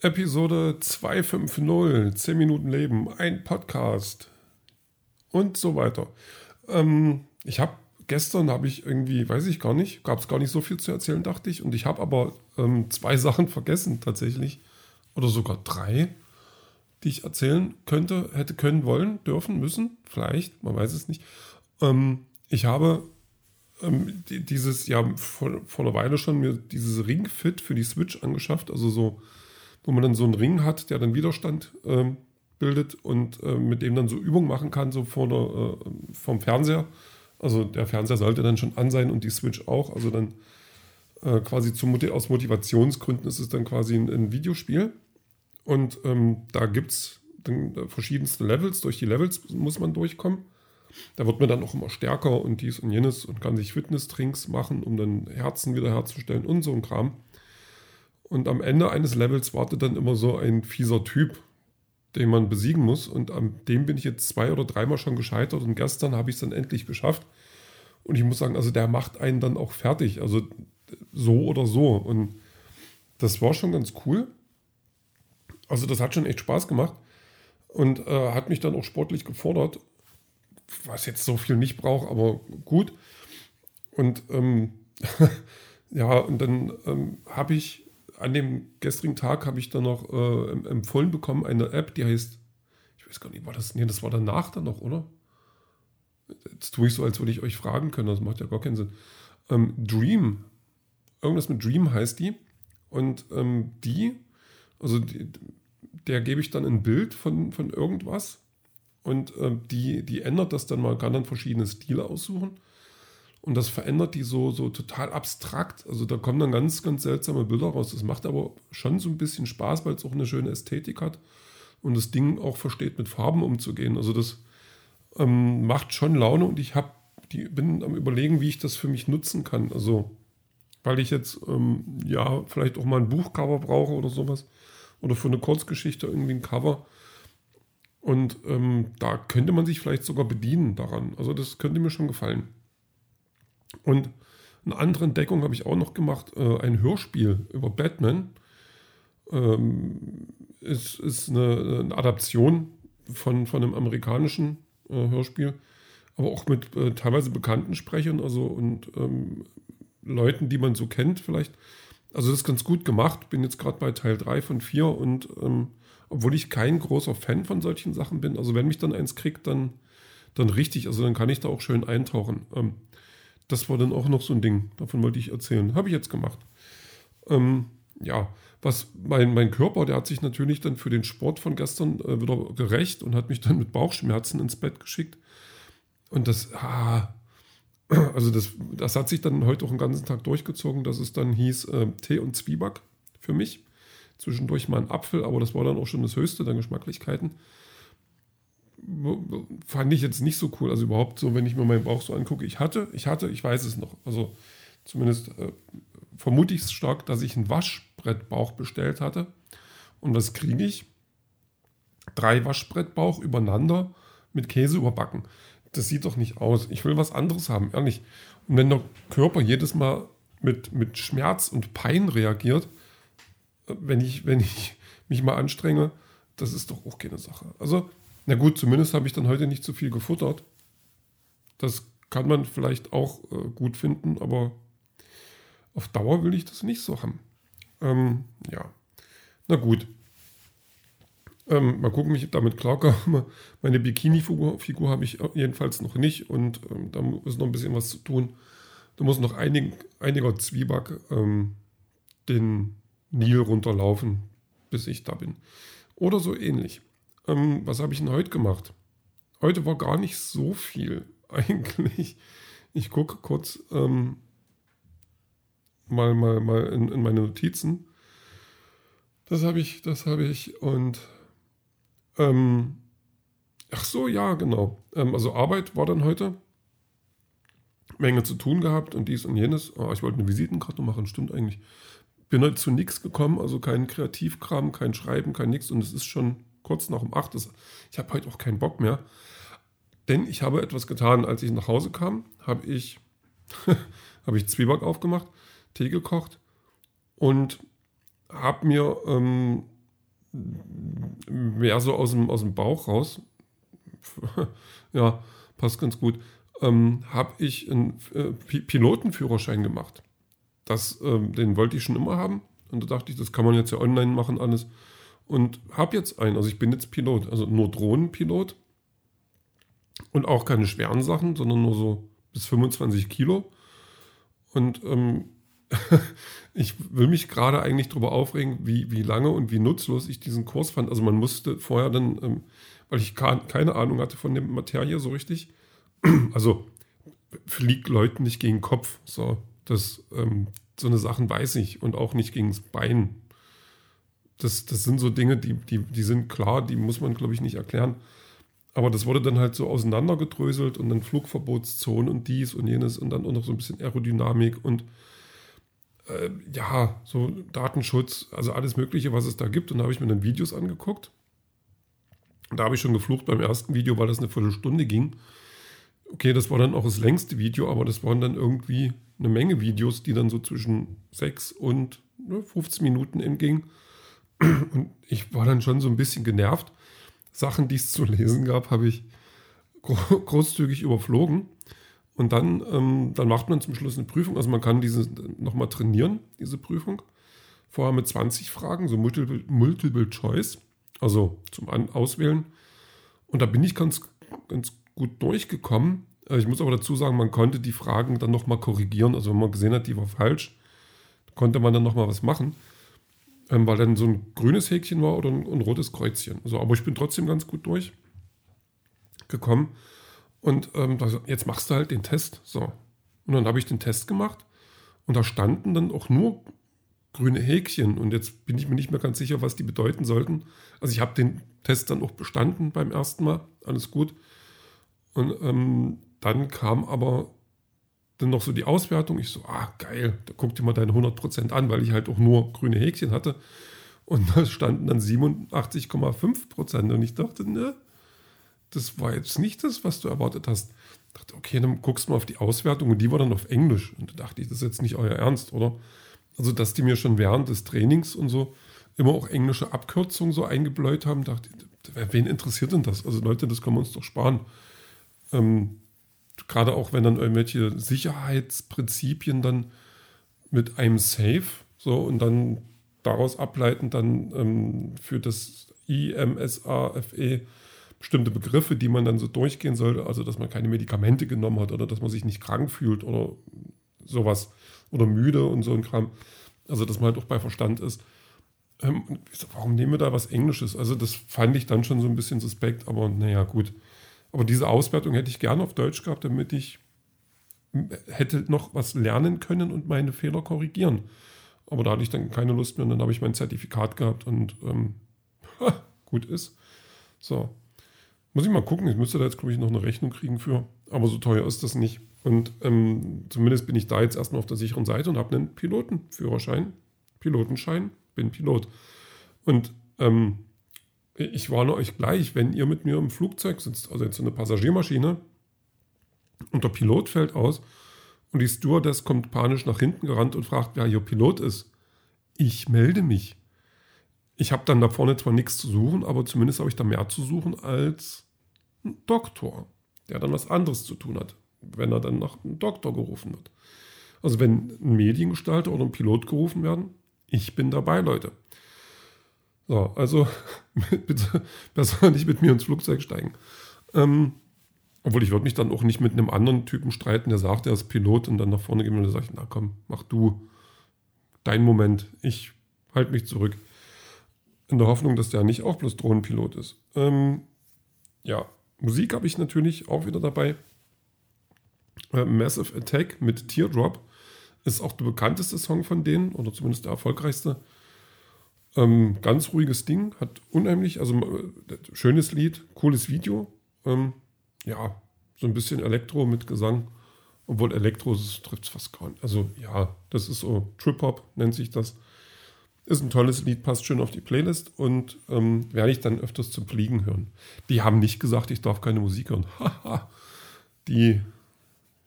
Episode 250, 10 Minuten Leben, ein Podcast und so weiter. Ähm, ich habe gestern habe ich irgendwie, weiß ich gar nicht, gab es gar nicht so viel zu erzählen, dachte ich. Und ich habe aber ähm, zwei Sachen vergessen tatsächlich. Oder sogar drei, die ich erzählen könnte, hätte können, wollen, dürfen, müssen. Vielleicht, man weiß es nicht. Ähm, ich habe ähm, dieses, ja, vor, vor einer Weile schon mir dieses Ring-Fit für die Switch angeschafft. Also so wo man dann so einen Ring hat, der dann Widerstand äh, bildet und äh, mit dem dann so Übungen machen kann, so vor der, äh, vom Fernseher. Also der Fernseher sollte dann schon an sein und die Switch auch. Also dann äh, quasi zum, aus Motivationsgründen ist es dann quasi ein, ein Videospiel. Und ähm, da gibt es verschiedenste Levels. Durch die Levels muss man durchkommen. Da wird man dann auch immer stärker und dies und jenes und kann sich Fitness-Trinks machen, um dann Herzen wiederherzustellen und so ein Kram. Und am Ende eines Levels wartet dann immer so ein fieser Typ, den man besiegen muss. Und an dem bin ich jetzt zwei oder dreimal schon gescheitert. Und gestern habe ich es dann endlich geschafft. Und ich muss sagen, also der macht einen dann auch fertig. Also so oder so. Und das war schon ganz cool. Also das hat schon echt Spaß gemacht. Und äh, hat mich dann auch sportlich gefordert. Was jetzt so viel nicht braucht, aber gut. Und ähm, ja, und dann ähm, habe ich an dem gestrigen Tag habe ich dann noch äh, empfohlen bekommen, eine App, die heißt, ich weiß gar nicht, war das, nee, das war danach dann noch, oder? Jetzt tue ich so, als würde ich euch fragen können, das macht ja gar keinen Sinn. Ähm, Dream, irgendwas mit Dream heißt die. Und ähm, die, also die, der gebe ich dann ein Bild von, von irgendwas und ähm, die, die ändert das dann mal, kann dann verschiedene Stile aussuchen. Und das verändert die so, so total abstrakt. Also da kommen dann ganz, ganz seltsame Bilder raus. Das macht aber schon so ein bisschen Spaß, weil es auch eine schöne Ästhetik hat und das Ding auch versteht, mit Farben umzugehen. Also das ähm, macht schon Laune und ich hab, die, bin am überlegen, wie ich das für mich nutzen kann. Also weil ich jetzt ähm, ja vielleicht auch mal ein Buchcover brauche oder sowas. Oder für eine Kurzgeschichte irgendwie ein Cover. Und ähm, da könnte man sich vielleicht sogar bedienen daran. Also das könnte mir schon gefallen. Und eine andere Entdeckung habe ich auch noch gemacht, äh, ein Hörspiel über Batman. Ähm, ist, ist eine, eine, Adaption von, von einem amerikanischen äh, Hörspiel, aber auch mit äh, teilweise bekannten Sprechern, also und ähm, Leuten, die man so kennt vielleicht. Also das ist ganz gut gemacht. Bin jetzt gerade bei Teil 3 von 4 und ähm, obwohl ich kein großer Fan von solchen Sachen bin, also wenn mich dann eins kriegt, dann, dann richtig, also dann kann ich da auch schön eintauchen. Ähm, das war dann auch noch so ein Ding. Davon wollte ich erzählen. Habe ich jetzt gemacht. Ähm, ja, was mein, mein Körper, der hat sich natürlich dann für den Sport von gestern äh, wieder gerecht und hat mich dann mit Bauchschmerzen ins Bett geschickt. Und das, ah, also das, das hat sich dann heute auch den ganzen Tag durchgezogen, dass es dann hieß äh, Tee und Zwieback für mich. Zwischendurch mal ein Apfel, aber das war dann auch schon das Höchste der Geschmacklichkeiten fand ich jetzt nicht so cool. Also überhaupt so, wenn ich mir meinen Bauch so angucke. Ich hatte, ich hatte, ich weiß es noch. Also zumindest äh, vermute ich es stark, dass ich einen Waschbrettbauch bestellt hatte. Und was kriege ich? Drei Waschbrettbauch übereinander mit Käse überbacken. Das sieht doch nicht aus. Ich will was anderes haben, ehrlich. Und wenn der Körper jedes Mal mit, mit Schmerz und Pein reagiert, äh, wenn ich, wenn ich mich mal anstrenge, das ist doch auch keine Sache. Also na gut, zumindest habe ich dann heute nicht zu viel gefuttert. Das kann man vielleicht auch äh, gut finden, aber auf Dauer will ich das nicht so haben. Ähm, ja, na gut. Ähm, mal gucken, wie ich damit klarkomme. Meine Bikini-Figur habe ich jedenfalls noch nicht und ähm, da ist noch ein bisschen was zu tun. Da muss noch einig, einiger Zwieback ähm, den Nil runterlaufen, bis ich da bin. Oder so ähnlich. Ähm, was habe ich denn heute gemacht? Heute war gar nicht so viel eigentlich. Ich gucke kurz ähm, mal, mal, mal in, in, meine Notizen. Das habe ich, das habe ich und ähm, ach so, ja, genau. Ähm, also Arbeit war dann heute. Menge zu tun gehabt und dies und jenes. Oh, ich wollte eine Visitenkarte machen, stimmt eigentlich. Bin heute zu nichts gekommen, also kein Kreativkram, kein Schreiben, kein nichts und es ist schon kurz nach um acht. Ich habe heute auch keinen Bock mehr. Denn ich habe etwas getan, als ich nach Hause kam, habe ich, hab ich Zwieback aufgemacht, Tee gekocht und habe mir ähm, mehr so aus dem, aus dem Bauch raus. ja, passt ganz gut. Ähm, habe ich einen äh, Pilotenführerschein gemacht. Das, ähm, den wollte ich schon immer haben. Und da dachte ich, das kann man jetzt ja online machen, alles. Und habe jetzt einen. Also ich bin jetzt Pilot. Also nur Drohnenpilot. Und auch keine schweren Sachen, sondern nur so bis 25 Kilo. Und ähm, ich will mich gerade eigentlich darüber aufregen, wie, wie lange und wie nutzlos ich diesen Kurs fand. Also man musste vorher dann, ähm, weil ich keine Ahnung hatte von der Materie so richtig, also fliegt Leuten nicht gegen den Kopf. So, das, ähm, so eine Sachen weiß ich und auch nicht gegen das Bein. Das, das sind so Dinge, die, die, die sind klar, die muss man, glaube ich, nicht erklären. Aber das wurde dann halt so auseinandergedröselt und dann Flugverbotszonen und dies und jenes und dann auch noch so ein bisschen Aerodynamik und äh, ja, so Datenschutz, also alles Mögliche, was es da gibt. Und da habe ich mir dann Videos angeguckt. Da habe ich schon geflucht beim ersten Video, weil das eine Viertelstunde ging. Okay, das war dann auch das längste Video, aber das waren dann irgendwie eine Menge Videos, die dann so zwischen 6 und ne, 15 Minuten entgingen. Und ich war dann schon so ein bisschen genervt. Sachen, die es zu lesen gab, habe ich großzügig überflogen. Und dann, ähm, dann macht man zum Schluss eine Prüfung. Also man kann diese nochmal trainieren, diese Prüfung. Vorher mit 20 Fragen, so Multiple, Multiple Choice, also zum An Auswählen. Und da bin ich ganz, ganz gut durchgekommen. Äh, ich muss aber dazu sagen, man konnte die Fragen dann nochmal korrigieren. Also wenn man gesehen hat, die war falsch, konnte man dann nochmal was machen. Ähm, weil dann so ein grünes Häkchen war oder ein, ein rotes Kreuzchen. Also, aber ich bin trotzdem ganz gut durchgekommen. Und ähm, das, jetzt machst du halt den Test. So. Und dann habe ich den Test gemacht und da standen dann auch nur grüne Häkchen. Und jetzt bin ich mir nicht mehr ganz sicher, was die bedeuten sollten. Also ich habe den Test dann auch bestanden beim ersten Mal. Alles gut. Und ähm, dann kam aber dann noch so die Auswertung. Ich so, ah, geil, da guck dir mal deine 100% an, weil ich halt auch nur grüne Häkchen hatte. Und da standen dann 87,5%. Und ich dachte, ne, das war jetzt nicht das, was du erwartet hast. Ich dachte, okay, dann guckst du mal auf die Auswertung und die war dann auf Englisch. Und da dachte ich, das ist jetzt nicht euer Ernst, oder? Also, dass die mir schon während des Trainings und so immer auch englische Abkürzungen so eingebläut haben, dachte ich, wen interessiert denn das? Also, Leute, das können wir uns doch sparen. Ähm, Gerade auch, wenn dann irgendwelche Sicherheitsprinzipien dann mit einem Safe so und dann daraus ableiten dann ähm, für das IMSAFE bestimmte Begriffe, die man dann so durchgehen sollte, also dass man keine Medikamente genommen hat oder dass man sich nicht krank fühlt oder sowas oder müde und so ein Kram. Also dass man halt auch bei Verstand ist. Ähm, warum nehmen wir da was Englisches? Also das fand ich dann schon so ein bisschen suspekt, aber naja, gut. Aber diese Auswertung hätte ich gerne auf Deutsch gehabt, damit ich hätte noch was lernen können und meine Fehler korrigieren. Aber da hatte ich dann keine Lust mehr und dann habe ich mein Zertifikat gehabt und ähm, gut ist. So. Muss ich mal gucken. Ich müsste da jetzt, glaube ich, noch eine Rechnung kriegen für. Aber so teuer ist das nicht. Und ähm, zumindest bin ich da jetzt erstmal auf der sicheren Seite und habe einen Pilotenführerschein, Pilotenschein, bin Pilot. Und ähm, ich warne euch gleich, wenn ihr mit mir im Flugzeug sitzt, also jetzt so eine Passagiermaschine, und der Pilot fällt aus und die Stewardess kommt panisch nach hinten gerannt und fragt, wer hier Pilot ist. Ich melde mich. Ich habe dann da vorne zwar nichts zu suchen, aber zumindest habe ich da mehr zu suchen als ein Doktor, der dann was anderes zu tun hat, wenn er dann nach einem Doktor gerufen wird. Also wenn ein Mediengestalter oder ein Pilot gerufen werden, ich bin dabei, Leute. So, also bitte besser nicht mit mir ins Flugzeug steigen. Ähm, obwohl ich würde mich dann auch nicht mit einem anderen Typen streiten, der sagt, er ist Pilot und dann nach vorne gehen und dann sage ich, na komm, mach du deinen Moment. Ich halte mich zurück. In der Hoffnung, dass der nicht auch bloß Drohnenpilot ist. Ähm, ja, Musik habe ich natürlich auch wieder dabei. Äh, Massive Attack mit Teardrop ist auch der bekannteste Song von denen oder zumindest der erfolgreichste. Ähm, ganz ruhiges Ding, hat unheimlich, also äh, schönes Lied, cooles Video. Ähm, ja, so ein bisschen Elektro mit Gesang, obwohl Elektro trifft es fast gar nicht. Also ja, das ist so Trip-Hop, nennt sich das. Ist ein tolles Lied, passt schön auf die Playlist und ähm, werde ich dann öfters zum Fliegen hören. Die haben nicht gesagt, ich darf keine Musik hören. Haha, die,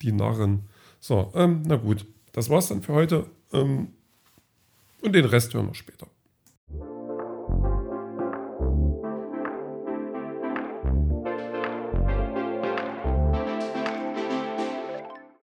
die Narren. So, ähm, na gut, das war's dann für heute. Ähm, und den Rest hören wir später.